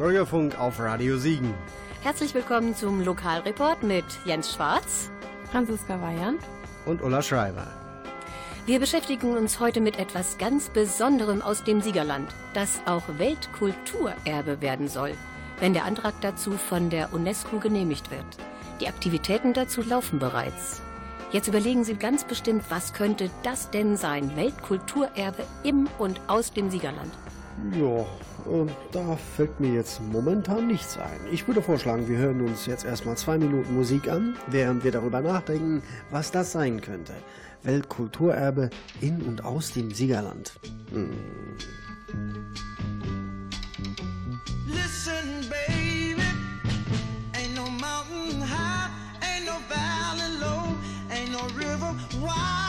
Bürgerfunk auf Radio Siegen. Herzlich willkommen zum Lokalreport mit Jens Schwarz, Franziska Weihern und Ulla Schreiber. Wir beschäftigen uns heute mit etwas ganz Besonderem aus dem Siegerland, das auch Weltkulturerbe werden soll, wenn der Antrag dazu von der UNESCO genehmigt wird. Die Aktivitäten dazu laufen bereits. Jetzt überlegen Sie ganz bestimmt, was könnte das denn sein? Weltkulturerbe im und aus dem Siegerland. Ja, äh, da fällt mir jetzt momentan nichts ein. Ich würde vorschlagen, wir hören uns jetzt erstmal zwei Minuten Musik an, während wir darüber nachdenken, was das sein könnte. Weltkulturerbe in und aus dem Siegerland. Hm. Listen, baby, ain't no mountain high, ain't no valley low, ain't no river wide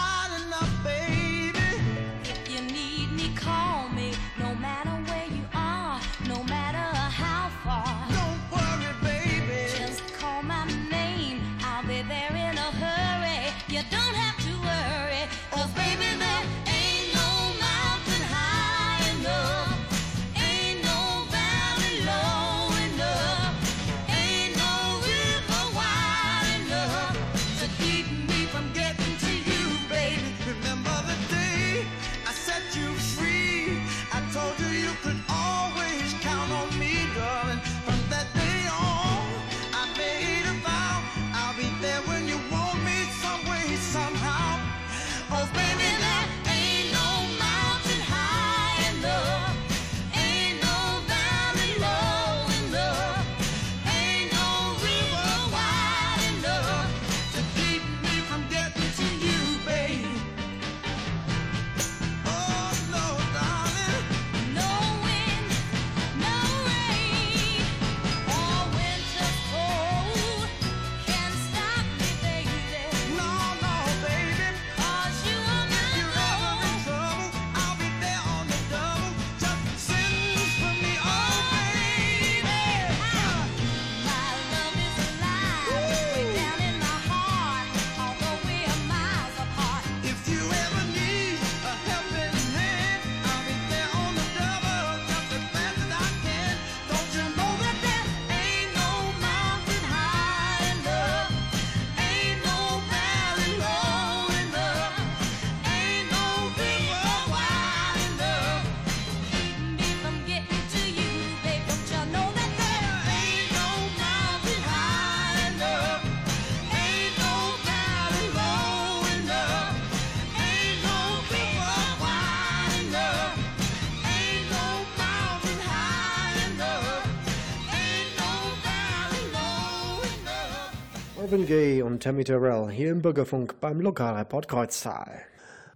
Marvin Gaye und Tammy Terrell hier im Bürgerfunk beim Lokalreport Kreuztal.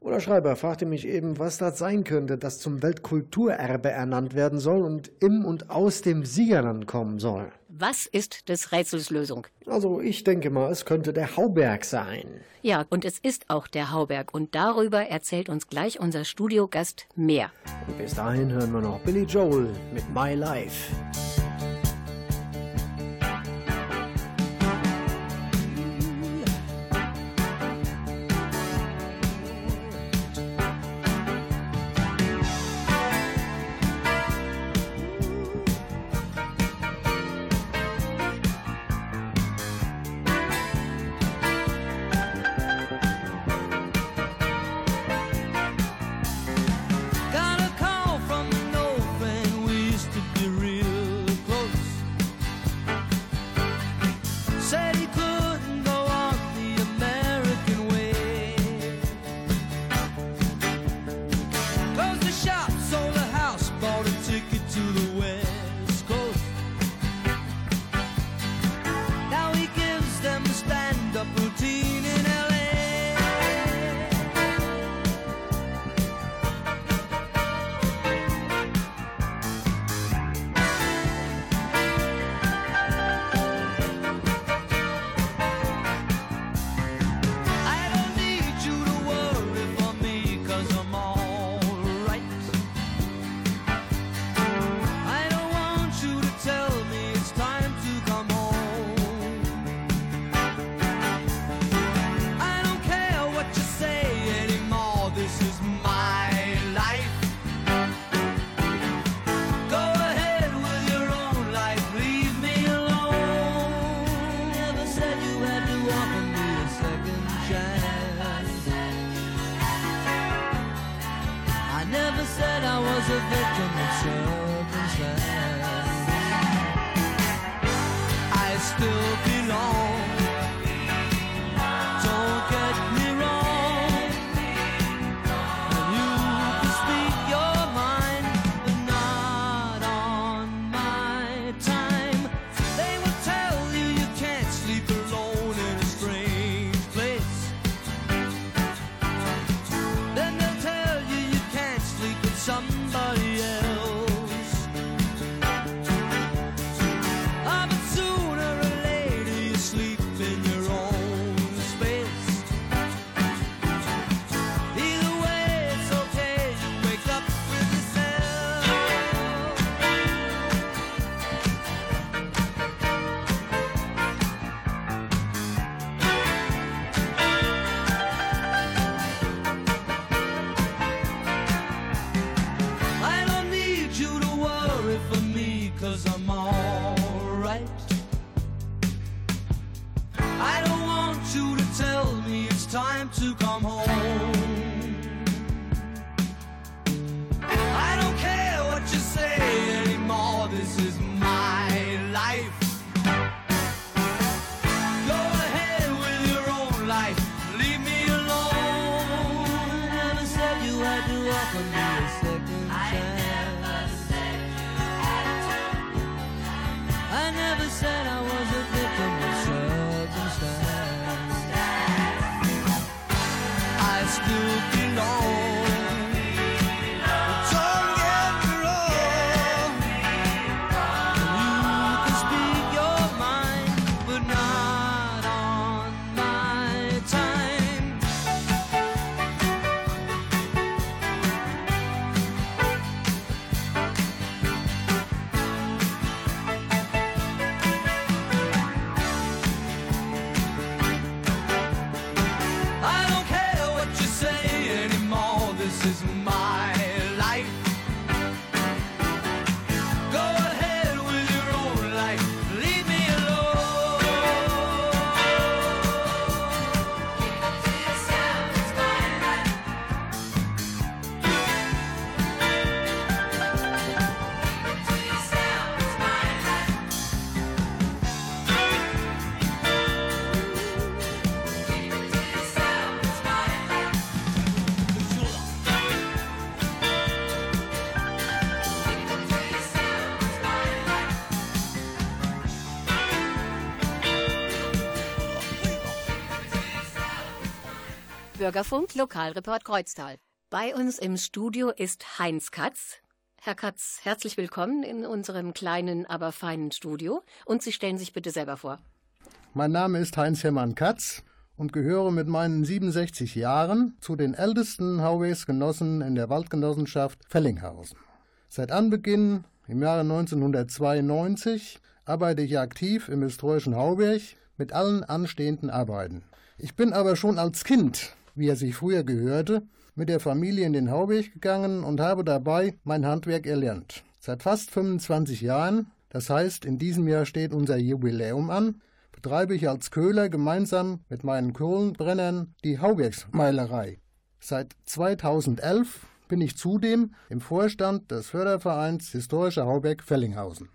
Ulla Schreiber fragte mich eben, was das sein könnte, das zum Weltkulturerbe ernannt werden soll und im und aus dem Siegerland kommen soll. Was ist des Rätsels Lösung? Also ich denke mal, es könnte der Hauberg sein. Ja, und es ist auch der Hauberg und darüber erzählt uns gleich unser Studiogast mehr. Und bis dahin hören wir noch Billy Joel mit My Life. Bürgerfunk, Lokalreport Kreuztal. Bei uns im Studio ist Heinz Katz. Herr Katz, herzlich willkommen in unserem kleinen, aber feinen Studio. Und Sie stellen sich bitte selber vor. Mein Name ist Heinz Hermann Katz und gehöre mit meinen 67 Jahren zu den ältesten Hauwegsgenossen in der Waldgenossenschaft Fellinghausen. Seit Anbeginn im Jahre 1992 arbeite ich aktiv im historischen Hauberg mit allen anstehenden Arbeiten. Ich bin aber schon als Kind, wie er sich früher gehörte, mit der Familie in den Hauberg gegangen und habe dabei mein Handwerk erlernt. Seit fast 25 Jahren, das heißt in diesem Jahr steht unser Jubiläum an, betreibe ich als Köhler gemeinsam mit meinen Kohlenbrennern die Haubergsmeilerei. Seit 2011 bin ich zudem im Vorstand des Fördervereins Historischer Hauberg Fellinghausen.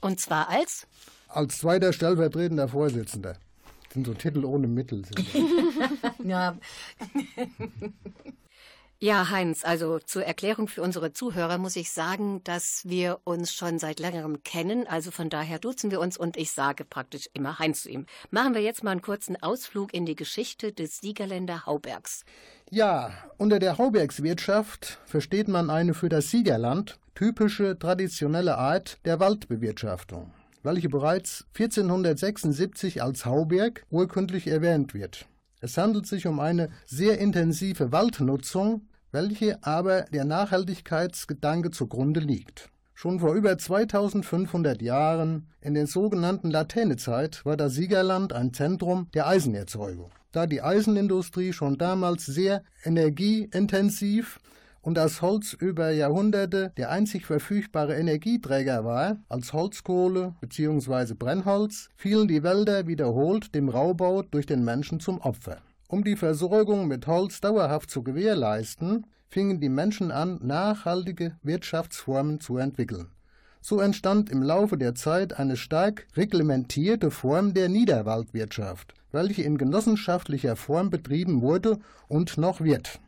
Und zwar als? Als zweiter stellvertretender Vorsitzender. Das sind so Titel ohne Mittel. Ja. Ja, Heinz, also zur Erklärung für unsere Zuhörer muss ich sagen, dass wir uns schon seit längerem kennen. Also von daher duzen wir uns und ich sage praktisch immer Heinz zu ihm. Machen wir jetzt mal einen kurzen Ausflug in die Geschichte des Siegerländer Haubergs. Ja, unter der Haubergswirtschaft versteht man eine für das Siegerland typische traditionelle Art der Waldbewirtschaftung, welche bereits 1476 als Hauberg urkundlich erwähnt wird. Es handelt sich um eine sehr intensive Waldnutzung, welche aber der Nachhaltigkeitsgedanke zugrunde liegt. Schon vor über 2500 Jahren, in der sogenannten Latènezeit, war das Siegerland ein Zentrum der Eisenerzeugung. Da die Eisenindustrie schon damals sehr energieintensiv und das Holz über Jahrhunderte der einzig verfügbare Energieträger war, als Holzkohle bzw. Brennholz, fielen die Wälder wiederholt dem Raubbau durch den Menschen zum Opfer. Um die Versorgung mit Holz dauerhaft zu gewährleisten, fingen die Menschen an, nachhaltige Wirtschaftsformen zu entwickeln. So entstand im Laufe der Zeit eine stark reglementierte Form der Niederwaldwirtschaft, welche in genossenschaftlicher Form betrieben wurde und noch wird.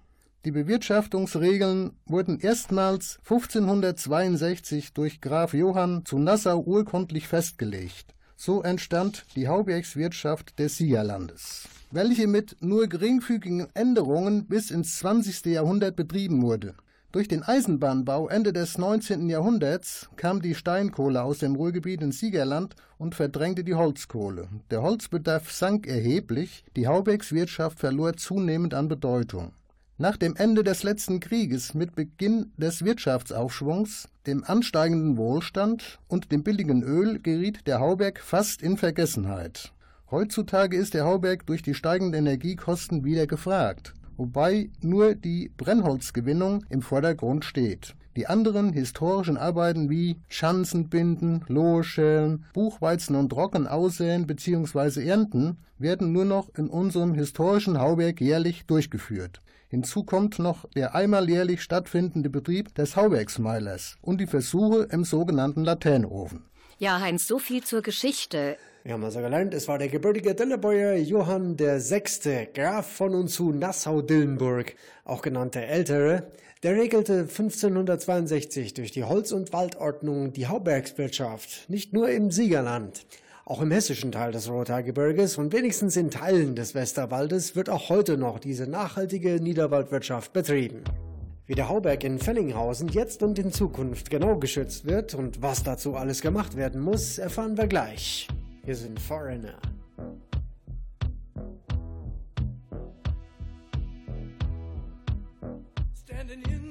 Die Bewirtschaftungsregeln wurden erstmals 1562 durch Graf Johann zu Nassau urkundlich festgelegt. So entstand die Haubergswirtschaft des Siegerlandes, welche mit nur geringfügigen Änderungen bis ins 20. Jahrhundert betrieben wurde. Durch den Eisenbahnbau Ende des 19. Jahrhunderts kam die Steinkohle aus dem Ruhrgebiet ins Siegerland und verdrängte die Holzkohle. Der Holzbedarf sank erheblich, die Haubergswirtschaft verlor zunehmend an Bedeutung. Nach dem Ende des letzten Krieges mit Beginn des Wirtschaftsaufschwungs, dem ansteigenden Wohlstand und dem billigen Öl geriet der Hauberg fast in Vergessenheit. Heutzutage ist der Hauberg durch die steigenden Energiekosten wieder gefragt, wobei nur die Brennholzgewinnung im Vordergrund steht. Die anderen historischen Arbeiten wie Schanzenbinden, Loheschälen, Buchweizen und Trocken aussäen bzw. ernten werden nur noch in unserem historischen Hauberg jährlich durchgeführt. Hinzu kommt noch der einmal jährlich stattfindende Betrieb des Hauwerksmeilers und die Versuche im sogenannten Laternenofen. Ja, Heinz, so viel zur Geschichte. Wir haben also gelernt, es war der gebürtige Dillebäuer Johann VI., Graf von und zu Nassau-Dillenburg, auch genannt der Ältere. Der regelte 1562 durch die Holz- und Waldordnung die Haubergswirtschaft, nicht nur im Siegerland. Auch im hessischen Teil des Rothaargebirges und wenigstens in Teilen des Westerwaldes wird auch heute noch diese nachhaltige Niederwaldwirtschaft betrieben. Wie der Hauberg in Fellinghausen jetzt und in Zukunft genau geschützt wird und was dazu alles gemacht werden muss, erfahren wir gleich. Wir sind Foreigner. Standing in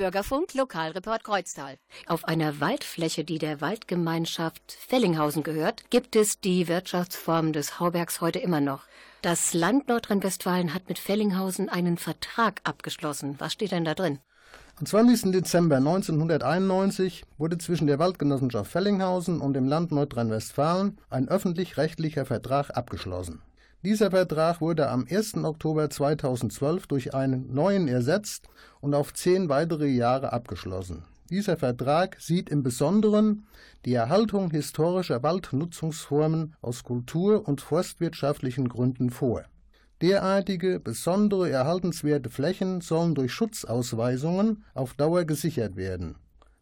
Bürgerfunk Lokalreport Kreuztal. Auf einer Waldfläche, die der Waldgemeinschaft Fellinghausen gehört, gibt es die Wirtschaftsform des Haubergs heute immer noch. Das Land Nordrhein-Westfalen hat mit Fellinghausen einen Vertrag abgeschlossen. Was steht denn da drin? Am 20. Dezember 1991 wurde zwischen der Waldgenossenschaft Fellinghausen und dem Land Nordrhein-Westfalen ein öffentlich-rechtlicher Vertrag abgeschlossen. Dieser Vertrag wurde am 1. Oktober 2012 durch einen neuen ersetzt und auf zehn weitere Jahre abgeschlossen. Dieser Vertrag sieht im Besonderen die Erhaltung historischer Waldnutzungsformen aus kultur- und forstwirtschaftlichen Gründen vor. Derartige besondere erhaltenswerte Flächen sollen durch Schutzausweisungen auf Dauer gesichert werden.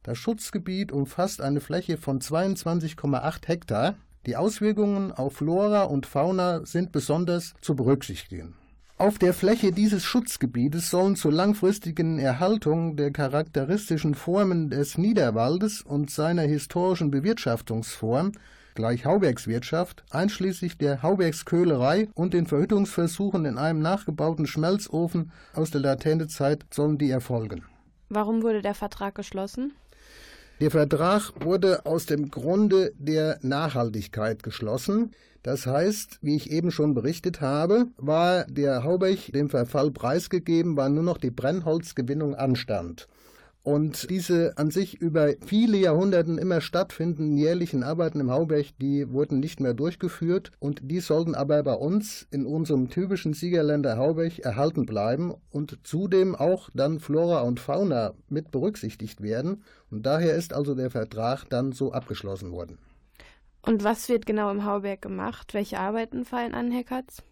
Das Schutzgebiet umfasst eine Fläche von 22,8 Hektar. Die Auswirkungen auf Flora und Fauna sind besonders zu berücksichtigen. Auf der Fläche dieses Schutzgebietes sollen zur langfristigen Erhaltung der charakteristischen Formen des Niederwaldes und seiner historischen Bewirtschaftungsform gleich Haubergswirtschaft, einschließlich der Haubergsköhlerei und den Verhüttungsversuchen in einem nachgebauten Schmelzofen aus der Latente-Zeit sollen die erfolgen. Warum wurde der Vertrag geschlossen? Der Vertrag wurde aus dem Grunde der Nachhaltigkeit geschlossen. Das heißt, wie ich eben schon berichtet habe, war der Haubech dem Verfall preisgegeben, weil nur noch die Brennholzgewinnung anstand. Und diese an sich über viele Jahrhunderten immer stattfindenden jährlichen Arbeiten im Haubech, die wurden nicht mehr durchgeführt und die sollten aber bei uns in unserem typischen Siegerländer Haubech erhalten bleiben und zudem auch dann Flora und Fauna mit berücksichtigt werden. Und daher ist also der Vertrag dann so abgeschlossen worden. Und was wird genau im Hauberg gemacht? Welche Arbeiten fallen an, Herr Katz?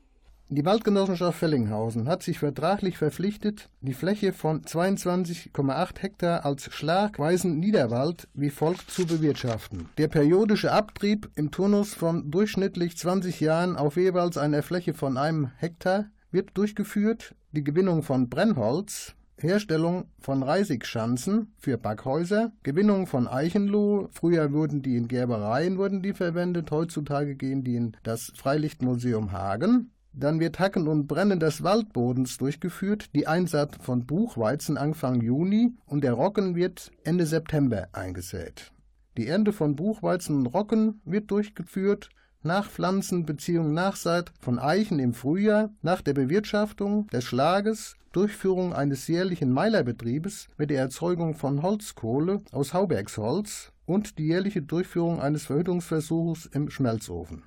Die Waldgenossenschaft Fellinghausen hat sich vertraglich verpflichtet, die Fläche von 22,8 Hektar als schlagweisen Niederwald wie folgt zu bewirtschaften. Der periodische Abtrieb im Turnus von durchschnittlich 20 Jahren auf jeweils einer Fläche von einem Hektar wird durchgeführt. Die Gewinnung von Brennholz, Herstellung von Reisigschanzen für Backhäuser, Gewinnung von Eichenloh. Früher wurden die in Gerbereien wurden die verwendet, heutzutage gehen die in das Freilichtmuseum Hagen. Dann wird Hacken und Brennen des Waldbodens durchgeführt, die Einsaat von Buchweizen Anfang Juni und der Roggen wird Ende September eingesät. Die Ernte von Buchweizen und Roggen wird durchgeführt, Nachpflanzen bzw. Nachsaat von Eichen im Frühjahr, nach der Bewirtschaftung des Schlages, Durchführung eines jährlichen Meilerbetriebes mit der Erzeugung von Holzkohle aus Haubergsholz und die jährliche Durchführung eines Verhüttungsversuchs im Schmelzofen.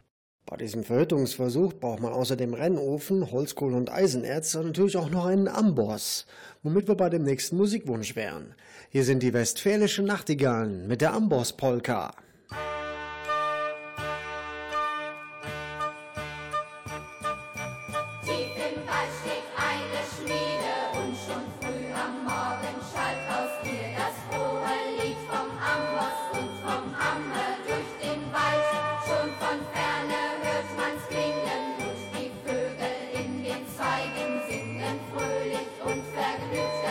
Bei diesem Verhüttungsversuch braucht man außer dem Rennofen, Holzkohle und Eisenerz natürlich auch noch einen Amboss, womit wir bei dem nächsten Musikwunsch wären. Hier sind die westfälischen Nachtigallen mit der Amboss-Polka. Und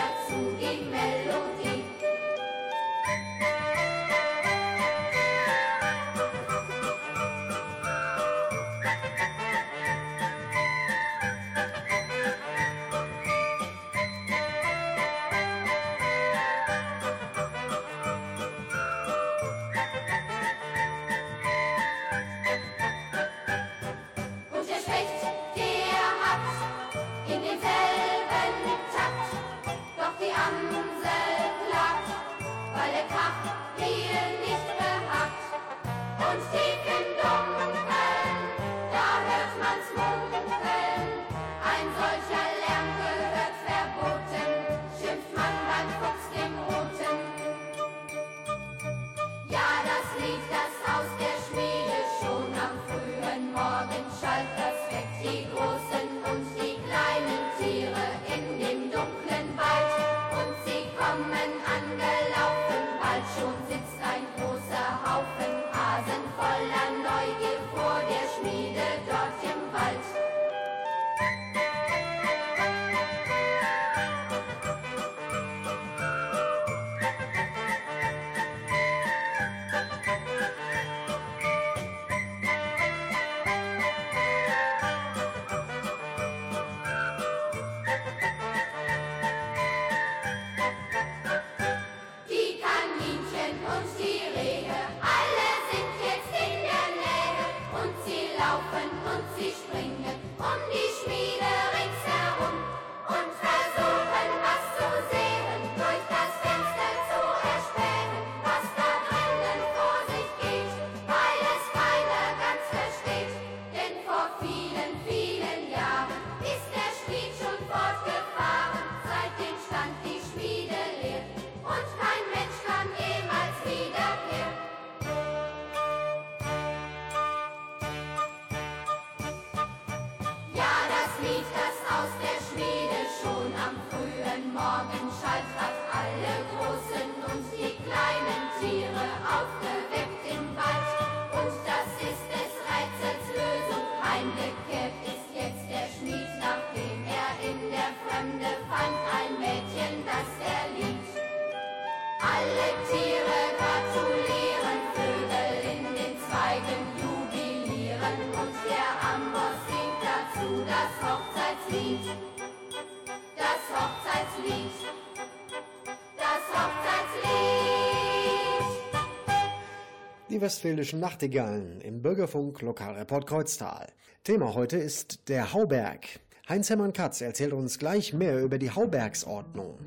westfälischen Nachtigallen im Bürgerfunk Lokalreport Kreuztal. Thema heute ist der Hauberg. Heinz Hermann Katz erzählt uns gleich mehr über die Haubergsordnung.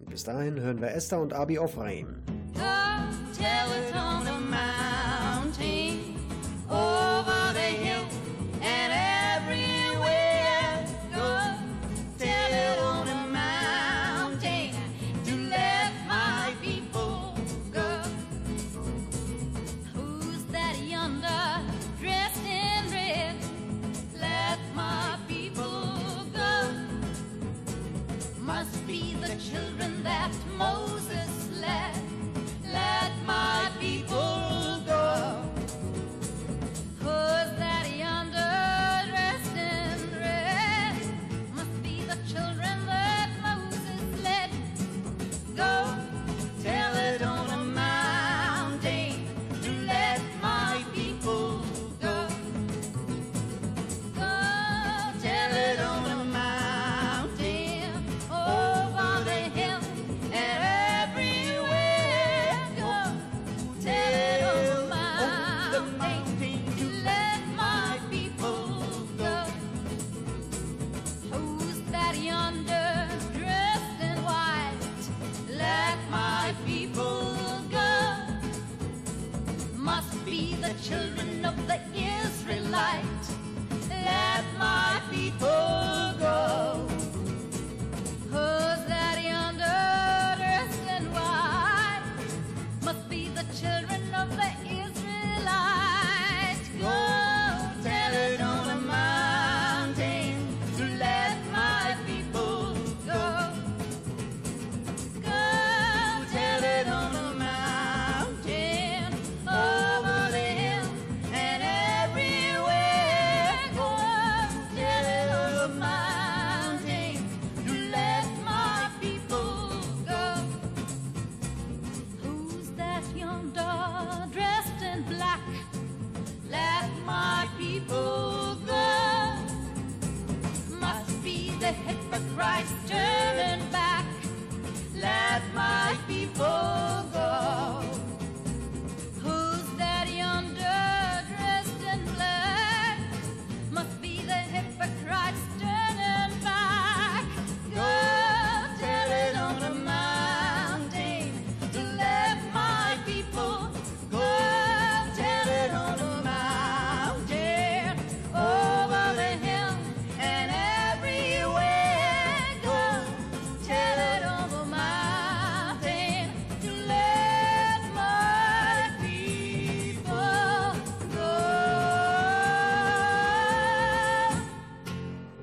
Und bis dahin hören wir Esther und Abi Ofraim.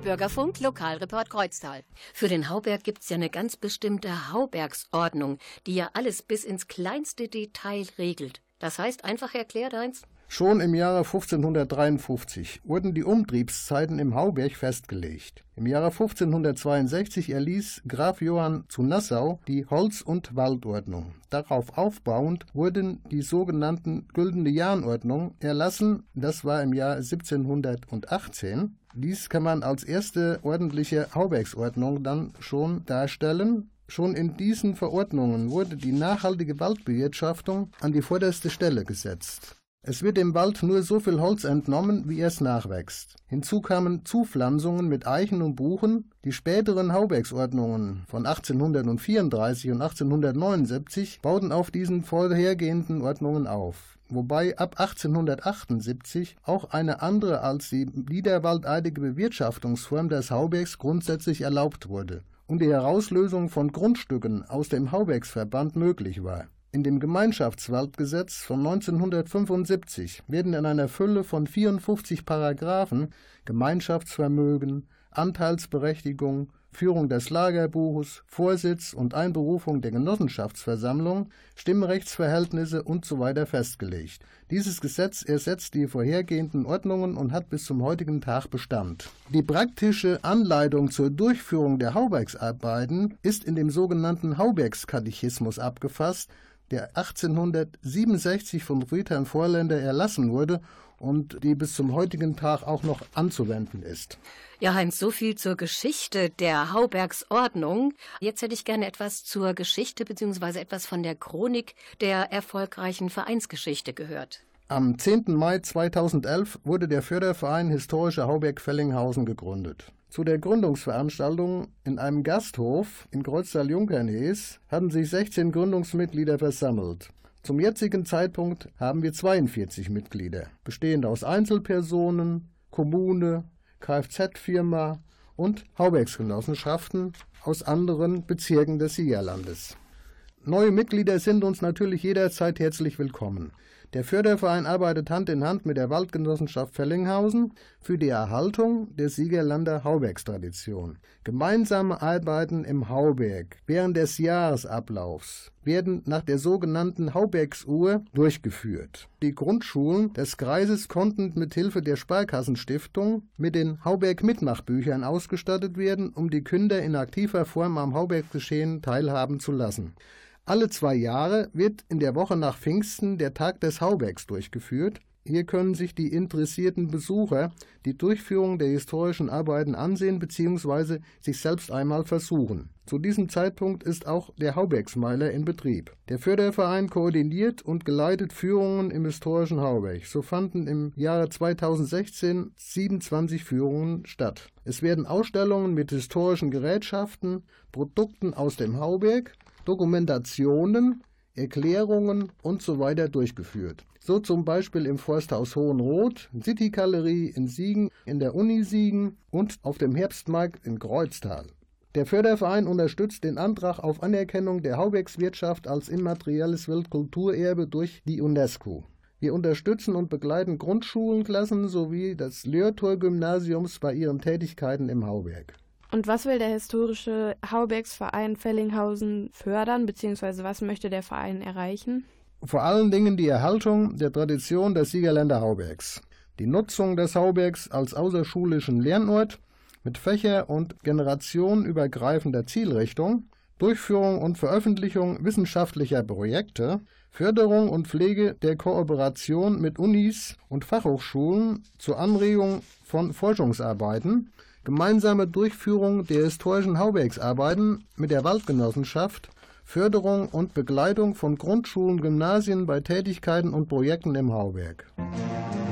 Bürgerfunk, Lokalreport Kreuztal. Für den Hauberg gibt's ja eine ganz bestimmte Haubergsordnung, die ja alles bis ins kleinste Detail regelt. Das heißt, einfach erklärt, Heinz? Schon im Jahre 1553 wurden die Umtriebszeiten im Hauberg festgelegt. Im Jahre 1562 erließ Graf Johann zu Nassau die Holz- und Waldordnung. Darauf aufbauend wurden die sogenannten Güldene Jahnordnung erlassen. Das war im Jahr 1718. Dies kann man als erste ordentliche Haubergsordnung dann schon darstellen. Schon in diesen Verordnungen wurde die nachhaltige Waldbewirtschaftung an die vorderste Stelle gesetzt. Es wird dem Wald nur so viel Holz entnommen, wie es nachwächst. Hinzu kamen Zupflanzungen mit Eichen und Buchen. Die späteren Haubergsordnungen von 1834 und 1879 bauten auf diesen vorhergehenden Ordnungen auf. Wobei ab 1878 auch eine andere als die niederwaldeidige Bewirtschaftungsform des Haubergs grundsätzlich erlaubt wurde und die Herauslösung von Grundstücken aus dem Haubergsverband möglich war. In dem Gemeinschaftswaldgesetz von 1975 werden in einer Fülle von 54 Paragraphen Gemeinschaftsvermögen, Anteilsberechtigung, Führung des Lagerbuches, Vorsitz und Einberufung der Genossenschaftsversammlung, Stimmrechtsverhältnisse usw. festgelegt. Dieses Gesetz ersetzt die vorhergehenden Ordnungen und hat bis zum heutigen Tag Bestand. Die praktische Anleitung zur Durchführung der Haubergsarbeiten ist in dem sogenannten Haubergskatechismus abgefasst, der 1867 von Friedhelm Vorländer erlassen wurde und die bis zum heutigen Tag auch noch anzuwenden ist. Ja, Heinz, so viel zur Geschichte der Haubergsordnung. Jetzt hätte ich gerne etwas zur Geschichte bzw. etwas von der Chronik der erfolgreichen Vereinsgeschichte gehört. Am 10. Mai 2011 wurde der Förderverein Historische Hauberg-Fellinghausen gegründet. Zu der Gründungsveranstaltung in einem Gasthof in Kreuztal-Junkernhees hatten sich 16 Gründungsmitglieder versammelt. Zum jetzigen Zeitpunkt haben wir 42 Mitglieder, bestehend aus Einzelpersonen, Kommune, Kfz-Firma und Haubergsgenossenschaften aus anderen Bezirken des Siegerlandes. Neue Mitglieder sind uns natürlich jederzeit herzlich willkommen. Der Förderverein arbeitet Hand in Hand mit der Waldgenossenschaft Fellinghausen für die Erhaltung der Siegerlander Haubergstradition. Gemeinsame Arbeiten im Hauberg während des Jahresablaufs werden nach der sogenannten Haubergsuhr durchgeführt. Die Grundschulen des Kreises konnten mit Hilfe der Sparkassenstiftung mit den Hauberg-Mitmachbüchern ausgestattet werden, um die Kinder in aktiver Form am Hauberggeschehen teilhaben zu lassen. Alle zwei Jahre wird in der Woche nach Pfingsten der Tag des Haubergs durchgeführt. Hier können sich die interessierten Besucher die Durchführung der historischen Arbeiten ansehen bzw. sich selbst einmal versuchen. Zu diesem Zeitpunkt ist auch der Haubergsmeiler in Betrieb. Der Förderverein koordiniert und geleitet Führungen im historischen Hauberg. So fanden im Jahre 2016 27 Führungen statt. Es werden Ausstellungen mit historischen Gerätschaften, Produkten aus dem Hauberg, Dokumentationen, Erklärungen und so weiter durchgeführt. So zum Beispiel im Forsthaus Hohenroth, City-Galerie in Siegen, in der Uni Siegen und auf dem Herbstmarkt in Kreuztal. Der Förderverein unterstützt den Antrag auf Anerkennung der Haubergswirtschaft als immaterielles Weltkulturerbe durch die UNESCO. Wir unterstützen und begleiten Grundschulenklassen sowie das Lörtor-Gymnasiums bei ihren Tätigkeiten im Hauberg. Und was will der historische Haubergsverein Fellinghausen fördern, beziehungsweise was möchte der Verein erreichen? Vor allen Dingen die Erhaltung der Tradition des Siegerländer Haubergs, die Nutzung des Haubergs als außerschulischen Lernort mit fächer- und generationenübergreifender Zielrichtung, Durchführung und Veröffentlichung wissenschaftlicher Projekte, Förderung und Pflege der Kooperation mit Unis und Fachhochschulen zur Anregung von Forschungsarbeiten, gemeinsame Durchführung der historischen Haubergsarbeiten mit der Waldgenossenschaft, Förderung und Begleitung von Grundschulen, Gymnasien bei Tätigkeiten und Projekten im Hauberg. When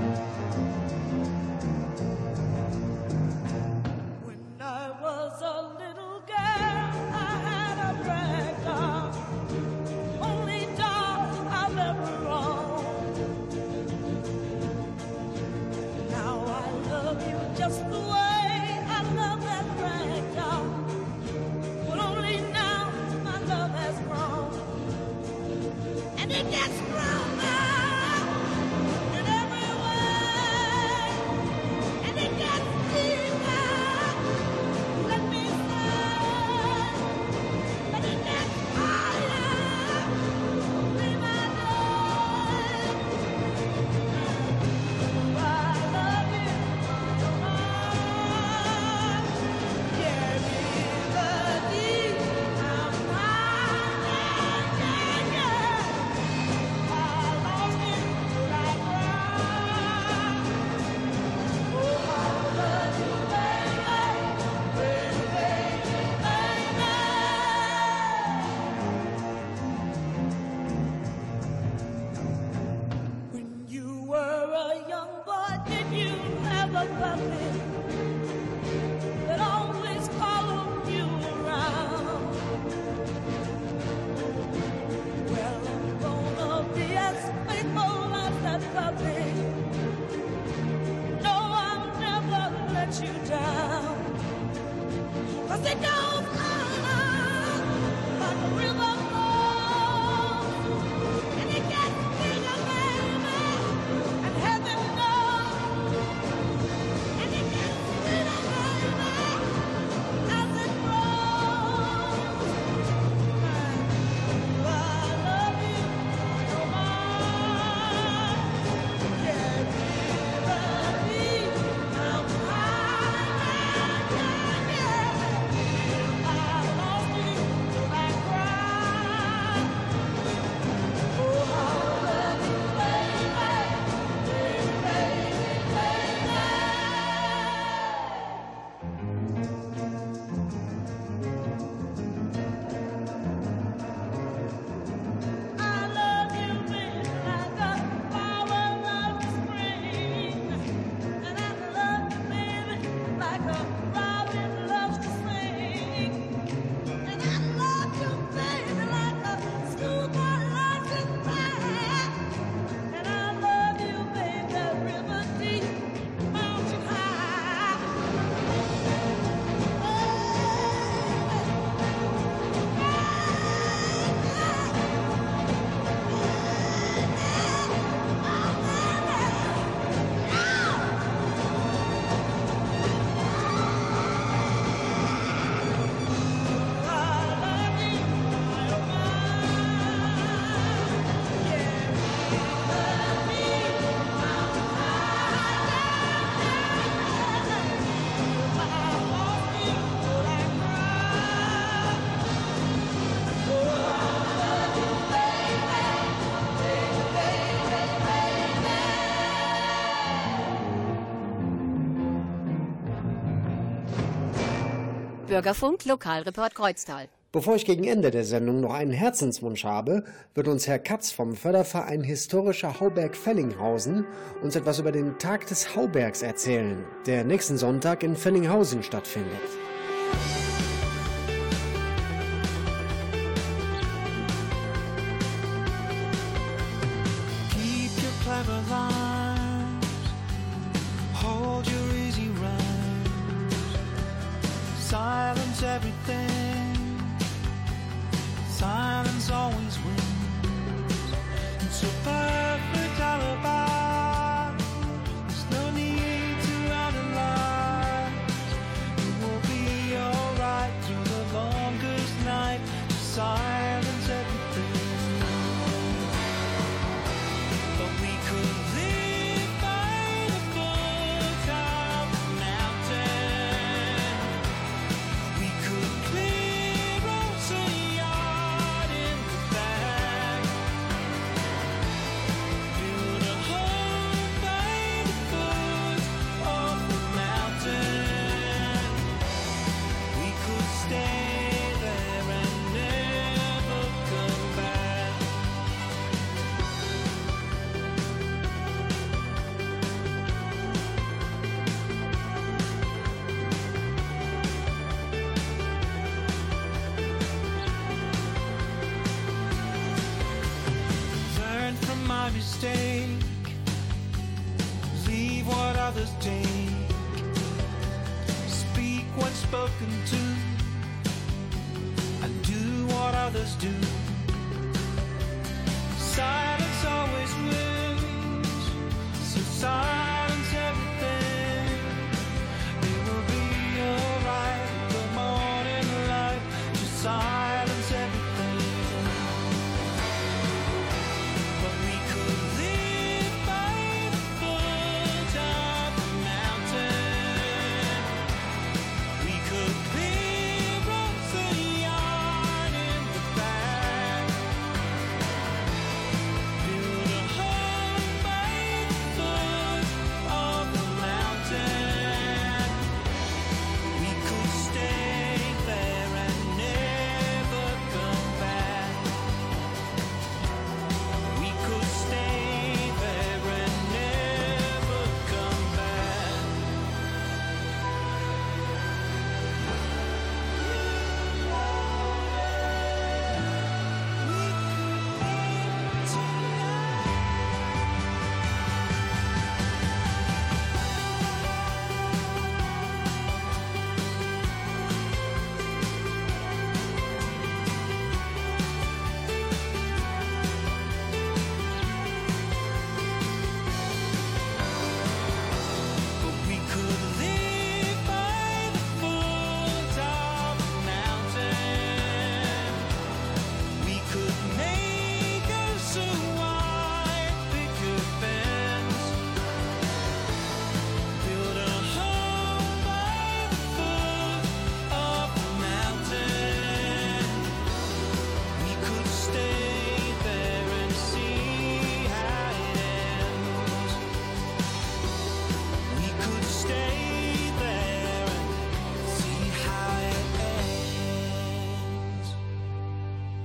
Bürgerfunk Lokalreport Kreuztal. Bevor ich gegen Ende der Sendung noch einen Herzenswunsch habe, wird uns Herr Katz vom Förderverein Historischer Hauberg Fellinghausen uns etwas über den Tag des Haubergs erzählen, der nächsten Sonntag in Fellinghausen stattfindet.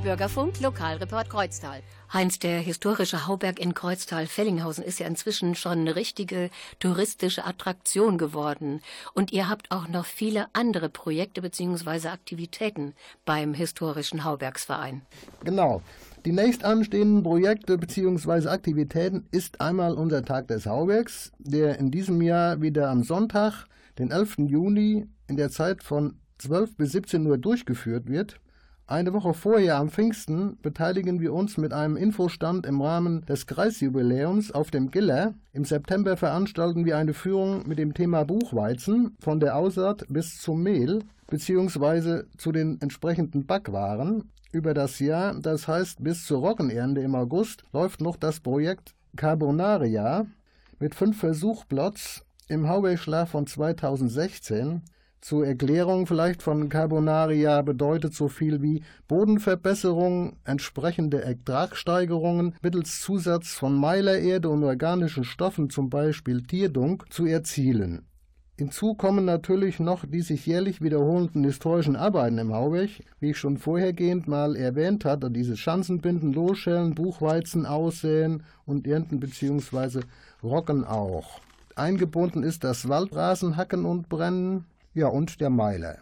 Bürgerfunk Lokalreport Kreuztal. Heinz, der historische Hauberg in Kreuztal-Fellinghausen ist ja inzwischen schon eine richtige touristische Attraktion geworden. Und ihr habt auch noch viele andere Projekte bzw. Aktivitäten beim historischen Haubergsverein. Genau. Die nächst anstehenden Projekte bzw. Aktivitäten ist einmal unser Tag des Haubergs, der in diesem Jahr wieder am Sonntag, den 11. Juni, in der Zeit von 12 bis 17 Uhr durchgeführt wird. Eine Woche vorher am Pfingsten beteiligen wir uns mit einem Infostand im Rahmen des Kreisjubiläums auf dem Giller. Im September veranstalten wir eine Führung mit dem Thema Buchweizen von der Aussaat bis zum Mehl beziehungsweise zu den entsprechenden Backwaren. Über das Jahr, das heißt bis zur Roggenernte im August, läuft noch das Projekt Carbonaria mit fünf Versuchplots im Haubergschlag von 2016. Zur Erklärung vielleicht von Carbonaria bedeutet so viel wie Bodenverbesserung, entsprechende Ertragssteigerungen mittels Zusatz von Meilererde und organischen Stoffen, zum Beispiel Tierdunk, zu erzielen. Hinzu kommen natürlich noch die sich jährlich wiederholenden historischen Arbeiten im Hauberg, wie ich schon vorhergehend mal erwähnt hatte, diese Schanzenbinden, Losschellen, Buchweizen aussäen und ernten bzw. rocken auch. Eingebunden ist das Waldrasen hacken und brennen, ja und der Meiler.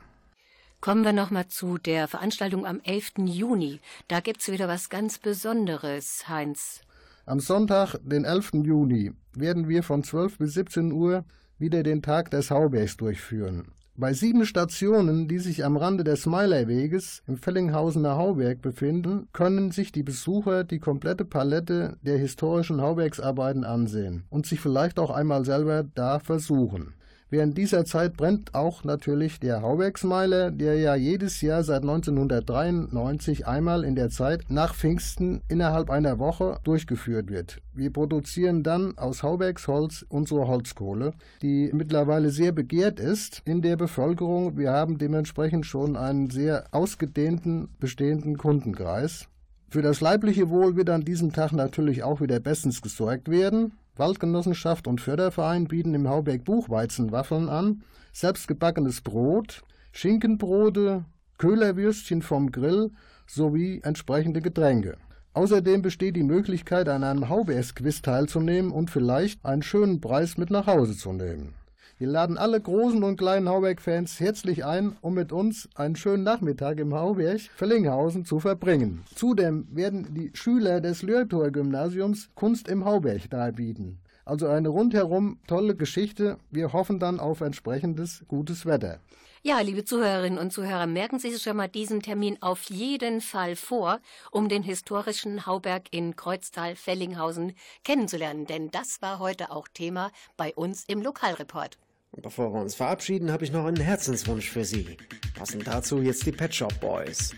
Kommen wir nochmal zu der Veranstaltung am 11. Juni. Da gibt's wieder was ganz Besonderes, Heinz. Am Sonntag, den 11. Juni, werden wir von 12 bis 17 Uhr wieder den Tag des Haubergs durchführen. Bei sieben Stationen, die sich am Rande des Meilerweges im Fellinghausener Hauberg befinden, können sich die Besucher die komplette Palette der historischen Haubergsarbeiten ansehen und sich vielleicht auch einmal selber da versuchen. Während dieser Zeit brennt auch natürlich der Haubergsmeiler, der ja jedes Jahr seit 1993 einmal in der Zeit nach Pfingsten innerhalb einer Woche durchgeführt wird. Wir produzieren dann aus Haubergsholz unsere Holzkohle, die mittlerweile sehr begehrt ist in der Bevölkerung. Wir haben dementsprechend schon einen sehr ausgedehnten bestehenden Kundenkreis. Für das leibliche Wohl wird an diesem Tag natürlich auch wieder bestens gesorgt werden. Waldgenossenschaft und Förderverein bieten im Hauberg Buchweizenwaffeln an, selbstgebackenes Brot, Schinkenbrote, Köhlerwürstchen vom Grill sowie entsprechende Getränke. Außerdem besteht die Möglichkeit, an einem Haubergsquiz teilzunehmen und vielleicht einen schönen Preis mit nach Hause zu nehmen. Wir laden alle großen und kleinen Hauberg-Fans herzlich ein, um mit uns einen schönen Nachmittag im Hauberg Fellinghausen zu verbringen. Zudem werden die Schüler des Lörtor-Gymnasiums Kunst im Hauberg darbieten. Also eine rundherum tolle Geschichte. Wir hoffen dann auf entsprechendes gutes Wetter. Ja, liebe Zuhörerinnen und Zuhörer, merken Sie sich schon mal diesen Termin auf jeden Fall vor, um den historischen Hauberg in Kreuztal-Fellinghausen kennenzulernen, denn das war heute auch Thema bei uns im Lokalreport. Bevor wir uns verabschieden, habe ich noch einen Herzenswunsch für Sie. Passend dazu jetzt die Pet Shop Boys.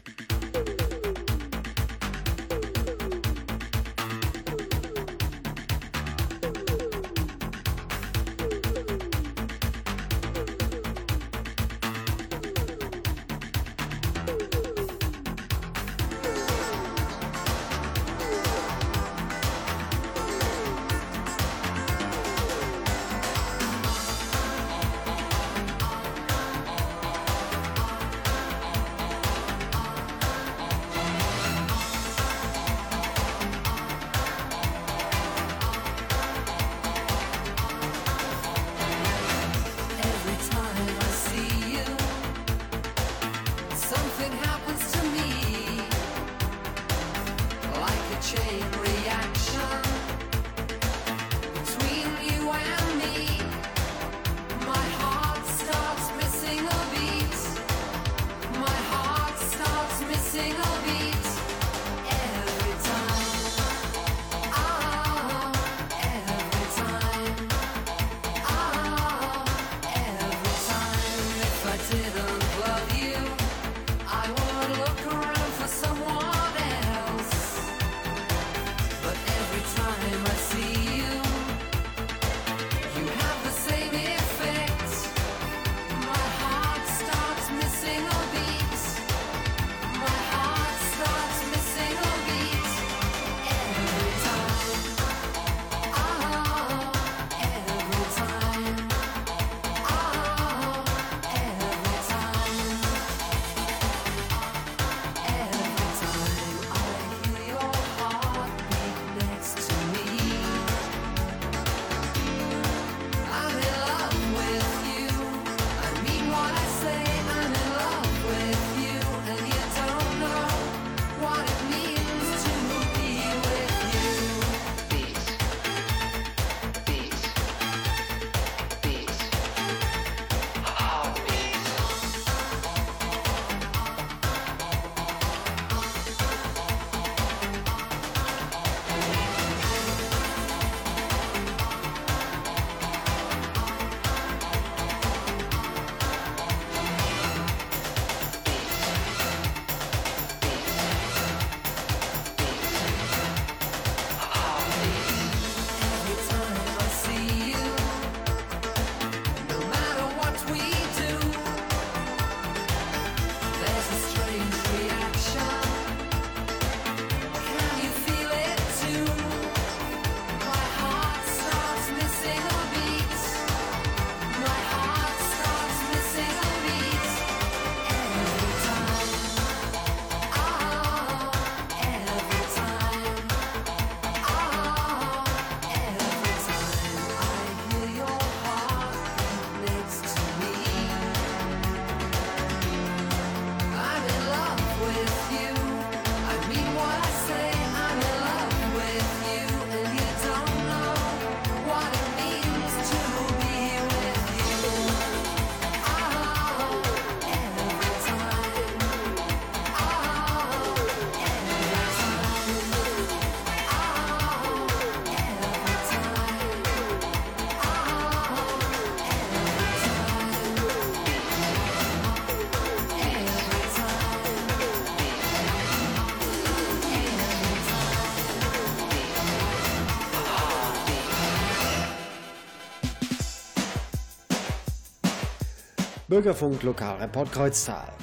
Bürgerfunk Lokalreport Kreuztal.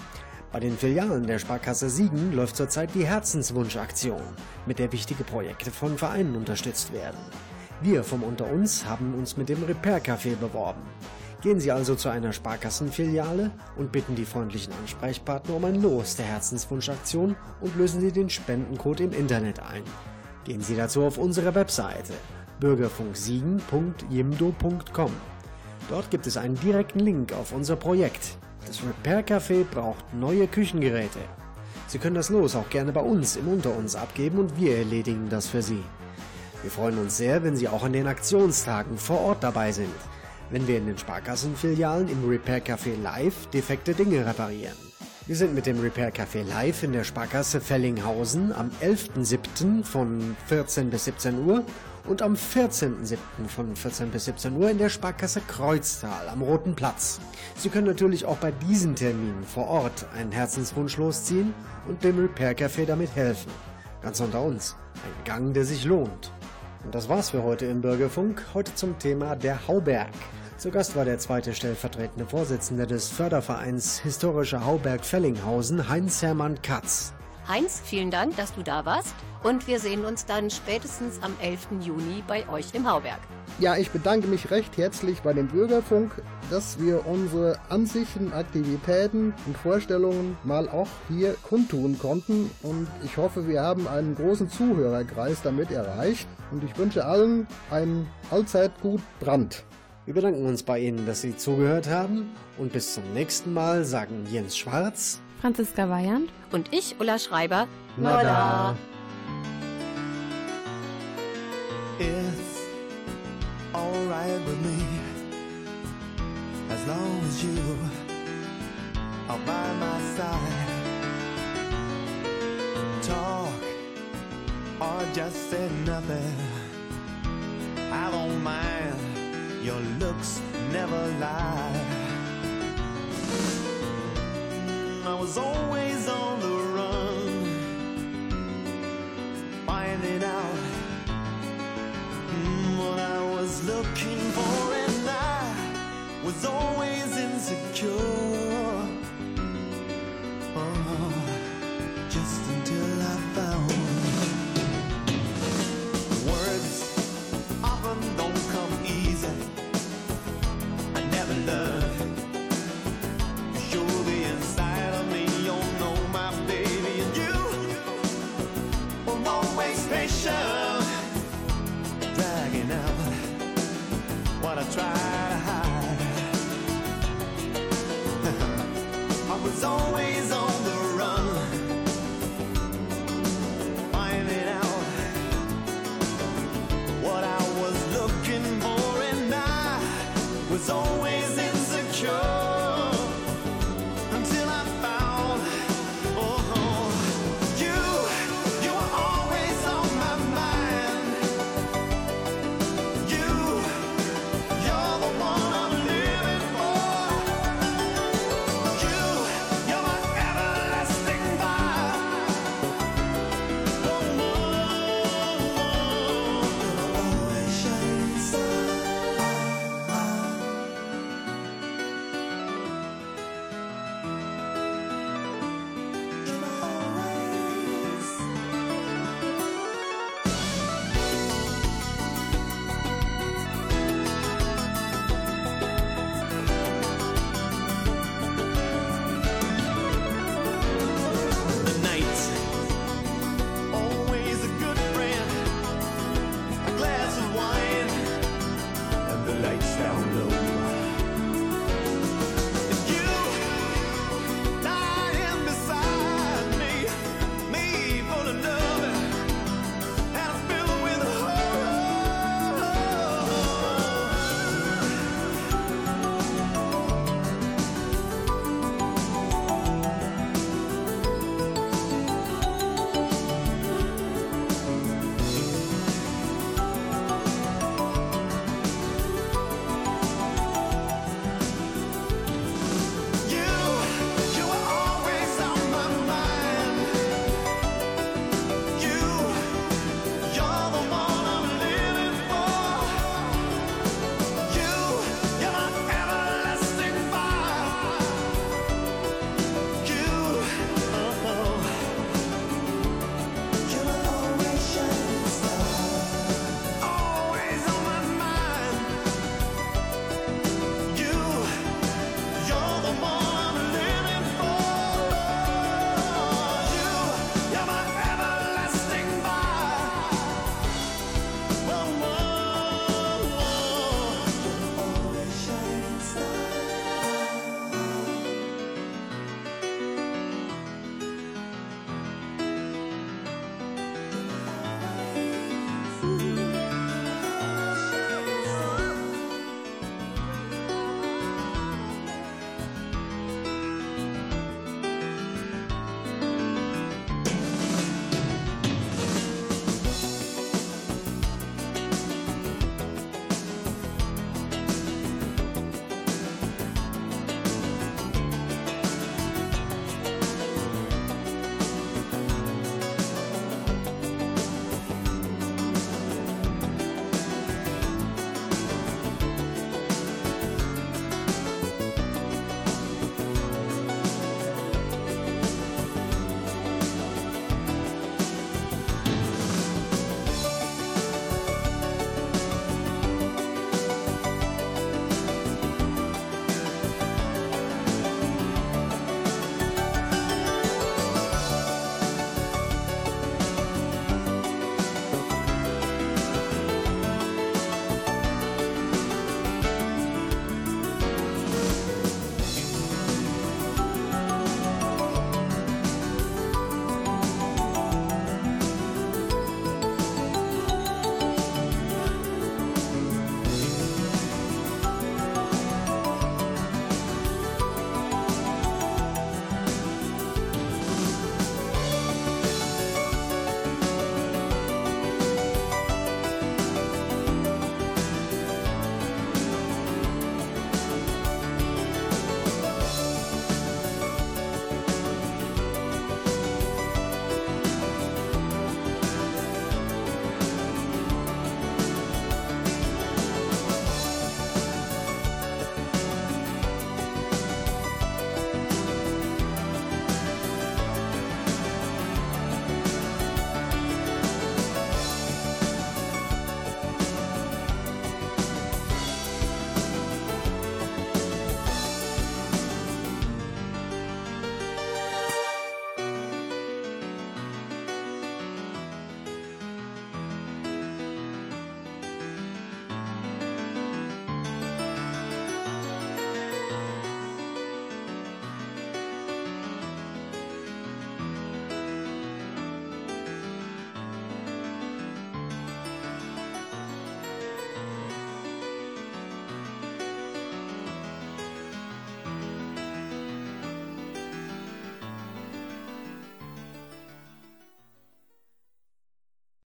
Bei den Filialen der Sparkasse Siegen läuft zurzeit die Herzenswunschaktion, mit der wichtige Projekte von Vereinen unterstützt werden. Wir vom Unter uns haben uns mit dem Repair Café beworben. Gehen Sie also zu einer Sparkassenfiliale und bitten die freundlichen Ansprechpartner um ein Los der Herzenswunschaktion und lösen Sie den Spendencode im Internet ein. Gehen Sie dazu auf unsere Webseite bürgerfunksiegen.jimdo.com. Dort gibt es einen direkten Link auf unser Projekt. Das Repair Café braucht neue Küchengeräte. Sie können das Los auch gerne bei uns im Unter uns abgeben und wir erledigen das für Sie. Wir freuen uns sehr, wenn Sie auch an den Aktionstagen vor Ort dabei sind, wenn wir in den Sparkassenfilialen im Repair Café Live defekte Dinge reparieren. Wir sind mit dem Repair Café Live in der Sparkasse Fellinghausen am 11.07. von 14 bis 17 Uhr und am 14.07. von 14 bis 17 Uhr in der Sparkasse Kreuztal am Roten Platz. Sie können natürlich auch bei diesen Terminen vor Ort einen Herzenswunsch losziehen und dem Repair Café damit helfen. Ganz unter uns. Ein Gang, der sich lohnt. Und das war's für heute im Bürgerfunk. Heute zum Thema der Hauberg. Zu Gast war der zweite stellvertretende Vorsitzende des Fördervereins Historische Hauberg Fellinghausen, Heinz-Hermann Katz. Heinz, vielen Dank, dass du da warst. Und wir sehen uns dann spätestens am 11. Juni bei euch im Hauberg. Ja, ich bedanke mich recht herzlich bei dem Bürgerfunk, dass wir unsere Ansichten, Aktivitäten und Vorstellungen mal auch hier kundtun konnten. Und ich hoffe, wir haben einen großen Zuhörerkreis damit erreicht. Und ich wünsche allen einen allzeit gut Brand. Wir bedanken uns bei Ihnen, dass Sie zugehört haben. Und bis zum nächsten Mal sagen Jens Schwarz. Franziska Weyand. Und ich, Ulla Schreiber. Nada. It's alright with me as long as you are by my side. Talk or just say nothing. I don't mind. Your looks never lie. I was always on the run, finding out mm, what I was looking for, and I was always insecure. What I try to hide. I was always on